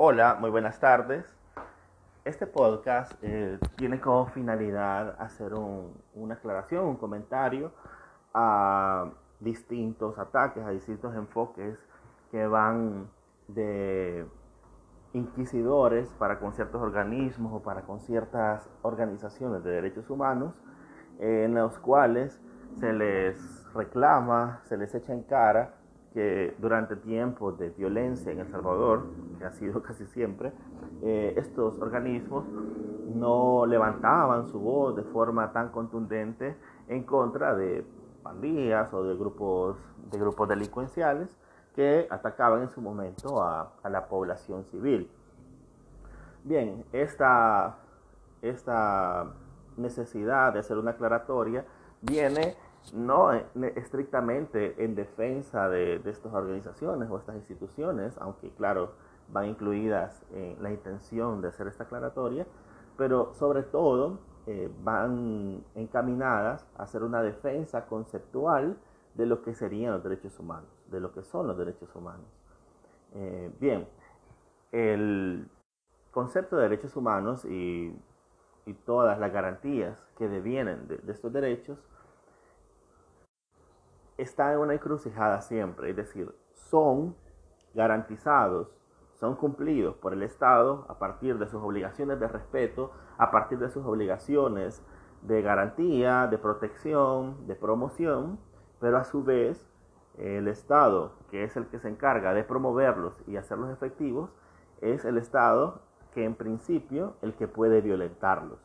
Hola, muy buenas tardes. Este podcast eh, tiene como finalidad hacer una aclaración, un comentario a distintos ataques, a distintos enfoques que van de inquisidores para con ciertos organismos o para con ciertas organizaciones de derechos humanos, en los cuales se les reclama, se les echa en cara que durante tiempos de violencia en El Salvador, que ha sido casi siempre, eh, estos organismos no levantaban su voz de forma tan contundente en contra de pandillas o de grupos, de grupos delincuenciales que atacaban en su momento a, a la población civil. Bien, esta, esta necesidad de hacer una aclaratoria viene no estrictamente en defensa de, estas organizaciones o estas instituciones, aunque claro, van incluidas en la intención de hacer esta aclaratoria, pero sobre todo eh, van encaminadas a hacer una defensa conceptual de lo que serían los derechos humanos, de lo que son los derechos humanos. Eh, bien, el concepto de derechos humanos y, todas las garantías que devienen de estos derechos está en una encrucijada siempre, es decir, son garantizados, son cumplidos por el Estado a partir de sus obligaciones de respeto, a partir de sus obligaciones de garantía, de protección, de promoción, pero a su vez el Estado, que es el que se encarga de promoverlos y hacerlos efectivos, es el Estado que en principio el que puede violentarlos.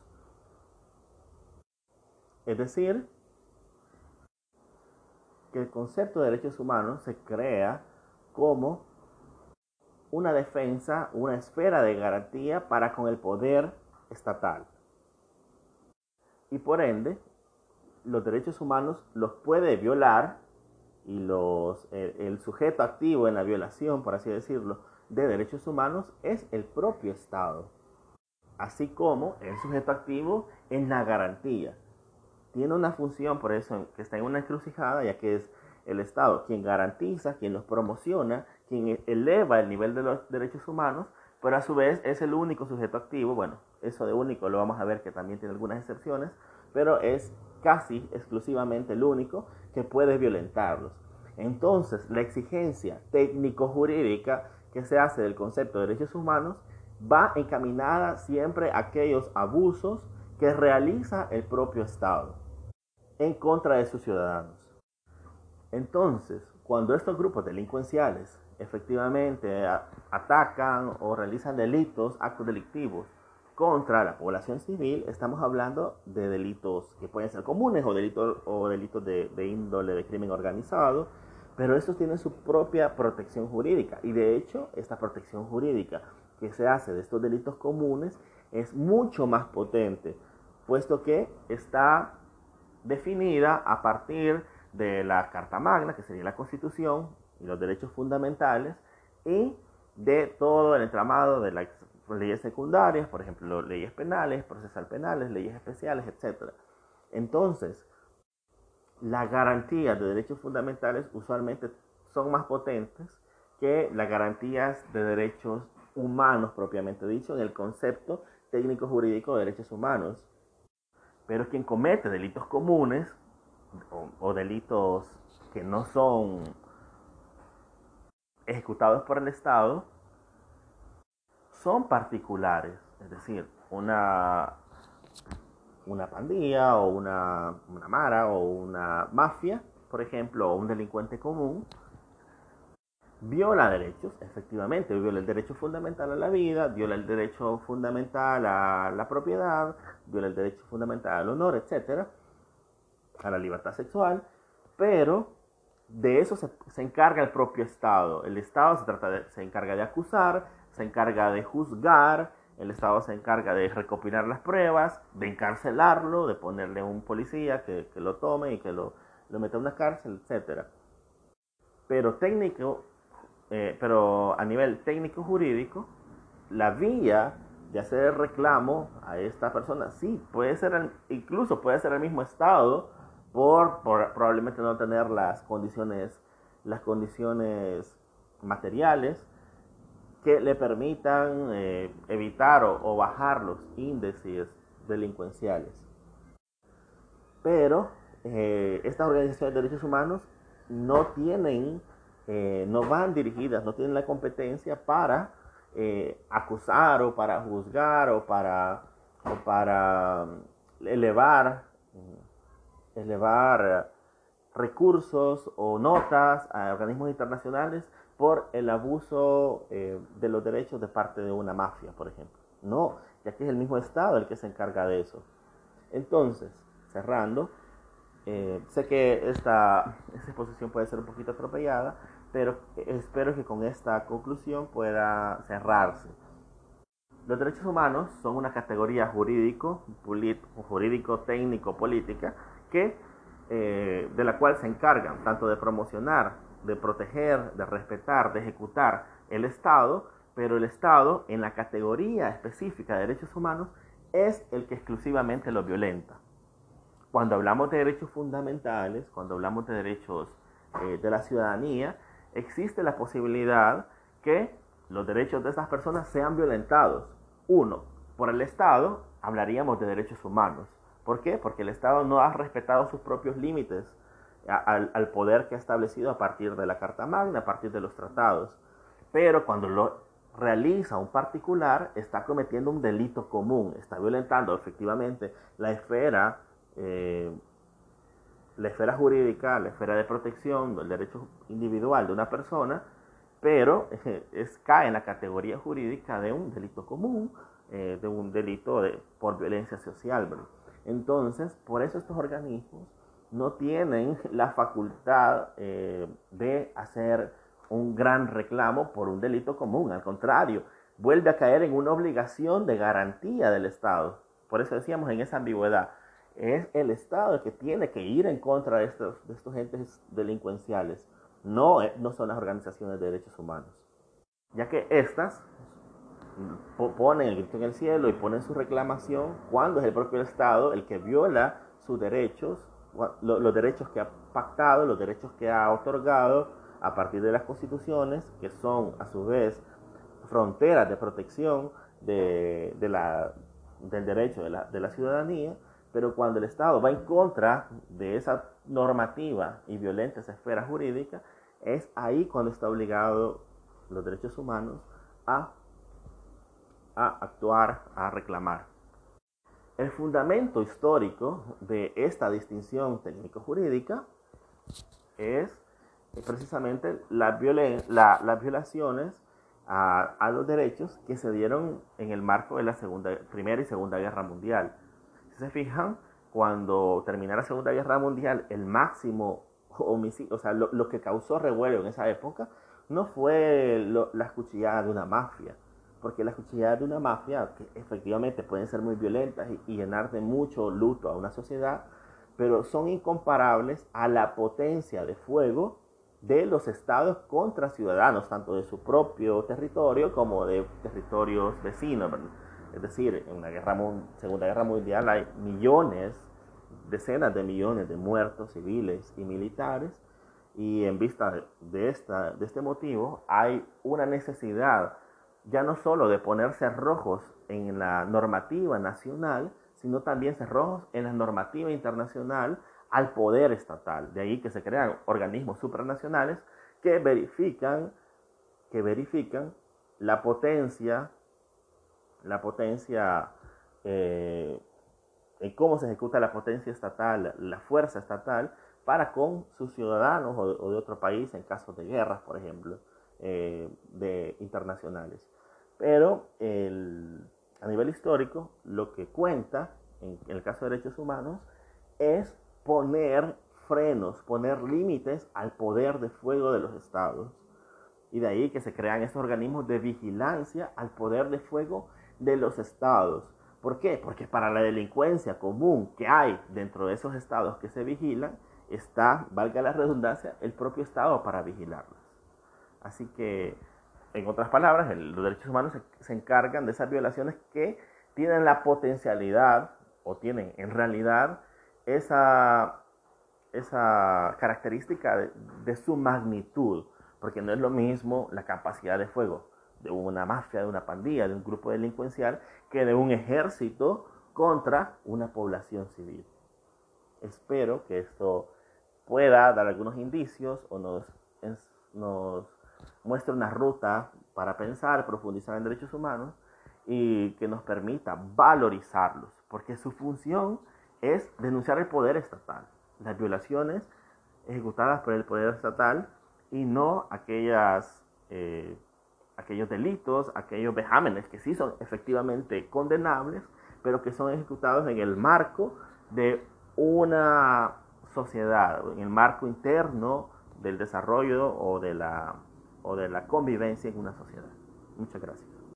Es decir, que el concepto de derechos humanos se crea como una defensa, una esfera de garantía para con el poder estatal. Y por ende, los derechos humanos los puede violar y los, el, sujeto activo en la violación, por así decirlo, de derechos humanos es el propio Estado, así como el sujeto activo en la garantía tiene una función, por eso que está en una encrucijada, ya que es el Estado quien garantiza, quien los promociona, quien e-, eleva el nivel de los derechos humanos, pero a su vez es el único sujeto activo, bueno, eso de único lo vamos a ver que también tiene algunas excepciones, pero es casi exclusivamente el único que puede violentarlos. Entonces, la exigencia técnico-jurídica que se hace del concepto de derechos humanos va encaminada siempre a aquellos abusos que realiza el propio Estado en contra de sus ciudadanos. Entonces, cuando estos grupos delincuenciales efectivamente atacan o realizan delitos, actos delictivos contra la población civil, estamos hablando de delitos que pueden ser comunes o delitos, o delitos de, de índole de crimen organizado, pero estos tienen su propia protección jurídica. Y de hecho esta protección jurídica que se hace de estos delitos comunes es mucho más potente, puesto que está definida a partir de la Carta Magna, que sería la Constitución y los derechos fundamentales, y de todo el entramado de las leyes secundarias, por ejemplo, leyes penales, procesal penales, leyes especiales, etc. Entonces, las garantías de derechos fundamentales usualmente son más potentes que las garantías de derechos humanos propiamente dicho en el concepto técnico jurídico de derechos humanos. Pero quien comete delitos comunes o, delitos que no son ejecutados por el Estado son particulares. Es decir, una, una pandilla o una, una mara o una mafia, por ejemplo, o un delincuente común, viola derechos, efectivamente, viola el derecho fundamental a la vida, viola el derecho fundamental a la propiedad, viola el derecho fundamental al honor, etcétera, a la libertad sexual, pero de eso se, encarga el propio Estado. El Estado se, trata se encarga de acusar, se encarga de juzgar, el Estado se encarga de recopilar las pruebas, de encarcelarlo, de ponerle un policía que, lo tome y que lo, lo meta a una cárcel, etcétera. Pero técnico, eh, pero a nivel técnico jurídico, la vía de hacer el reclamo a esta persona, sí, puede ser, incluso puede ser el mismo Estado por, probablemente no tener las condiciones, las condiciones materiales, que le permitan eh, evitar o, bajar los índices delincuenciales. Pero eh, estas organizaciones de derechos humanos no tienen, eh, no van dirigidas, no tienen la competencia para acusar o para juzgar o para, o para elevar, elevar recursos o notas a organismos internacionales por el abuso eh, de los derechos de parte de una mafia, por ejemplo. No, ya que es el mismo Estado el que se encarga de eso. Entonces, cerrando, eh, sé que esta, esta exposición puede ser un poquito atropellada, pero espero que con esta conclusión pueda cerrarse. Los derechos humanos son una categoría jurídico, jurídico técnico, política, eh, de la cual se encargan tanto de promocionar de proteger, de respetar, de ejecutar el Estado, pero el Estado en la categoría específica de derechos humanos es el que exclusivamente lo violenta. Cuando hablamos de derechos fundamentales, cuando hablamos de derechos eh, de la ciudadanía, existe la posibilidad que los derechos de esas personas sean violentados. Uno, por el Estado, hablaríamos de derechos humanos. ¿Por qué? Porque el Estado no ha respetado sus propios límites al, poder que ha establecido a partir de la Carta Magna, a partir de los tratados. Pero cuando lo realiza un particular, está cometiendo un delito común, está violentando efectivamente la esfera, eh, la esfera jurídica, la esfera de protección del derecho individual de una persona, pero es, cae en la categoría jurídica de un delito común, eh, de un delito de, por violencia social. Entonces, por eso estos organismos no tienen la facultad eh, de hacer un gran reclamo por un delito común. Al contrario, vuelve a caer en una obligación de garantía del Estado. Por eso decíamos en esa ambigüedad, es el Estado el que tiene que ir en contra de estos, de entes delincuenciales, no, eh, no son las organizaciones de derechos humanos. Ya que estas ponen el grito en el cielo y ponen su reclamación cuando es el propio Estado el que viola sus derechos los derechos que ha pactado, los derechos que ha otorgado a partir de las constituciones, que son a su vez fronteras de protección de, la, del derecho de la, de la ciudadanía, pero cuando el Estado va en contra de esa normativa y violenta esa esfera jurídica, es ahí cuando está obligado los derechos humanos a, a actuar, a reclamar. El fundamento histórico de esta distinción técnico-jurídica es precisamente las violaciones a, los derechos que se dieron en el marco de la segunda, Primera y Segunda Guerra Mundial. Si se fijan, cuando terminó la Segunda Guerra Mundial, el máximo homicidio, o sea, lo, que causó revuelo en esa época, no fue las cuchilladas de una mafia, porque las cuchilladas de una mafia, que efectivamente pueden ser muy violentas y, llenar de mucho luto a una sociedad, pero son incomparables a la potencia de fuego de los estados contra ciudadanos, tanto de su propio territorio como de territorios vecinos. Es decir, en la guerra, Segunda Guerra Mundial hay millones, decenas de millones de muertos civiles y militares, y en vista de, esta, de este motivo hay una necesidad ya no solo de poner cerrojos en la normativa nacional, sino también cerrojos en la normativa internacional al poder estatal. De ahí que se crean organismos supranacionales que verifican, que verifican la potencia, la potencia, eh, cómo se ejecuta la potencia estatal, la fuerza estatal, para con sus ciudadanos o de, otro país en casos de guerras, por ejemplo, eh, de internacionales. Pero a nivel histórico, lo que cuenta, en, el caso de derechos humanos, es poner frenos, poner límites al poder de fuego de los estados. Y de ahí que se crean estos organismos de vigilancia al poder de fuego de los estados. ¿Por qué? Porque para la delincuencia común que hay dentro de esos estados que se vigilan, está, valga la redundancia, el propio estado para vigilarlas. Así que en otras palabras, los derechos humanos se, encargan de esas violaciones que tienen la potencialidad o tienen en realidad esa, esa característica de, su magnitud, porque no es lo mismo la capacidad de fuego de una mafia, de una pandilla, de un grupo delincuencial, que de un ejército contra una población civil. Espero que esto pueda dar algunos indicios o nos, nos muestre una ruta para pensar, profundizar en derechos humanos y que nos permita valorizarlos, porque su función es denunciar el poder estatal, las violaciones ejecutadas por el poder estatal y no aquellas, eh, aquellos delitos, aquellos vejámenes que sí son efectivamente condenables, pero que son ejecutados en el marco de una sociedad, en el marco interno del desarrollo o de la, o de la convivencia en una sociedad. Muchas gracias.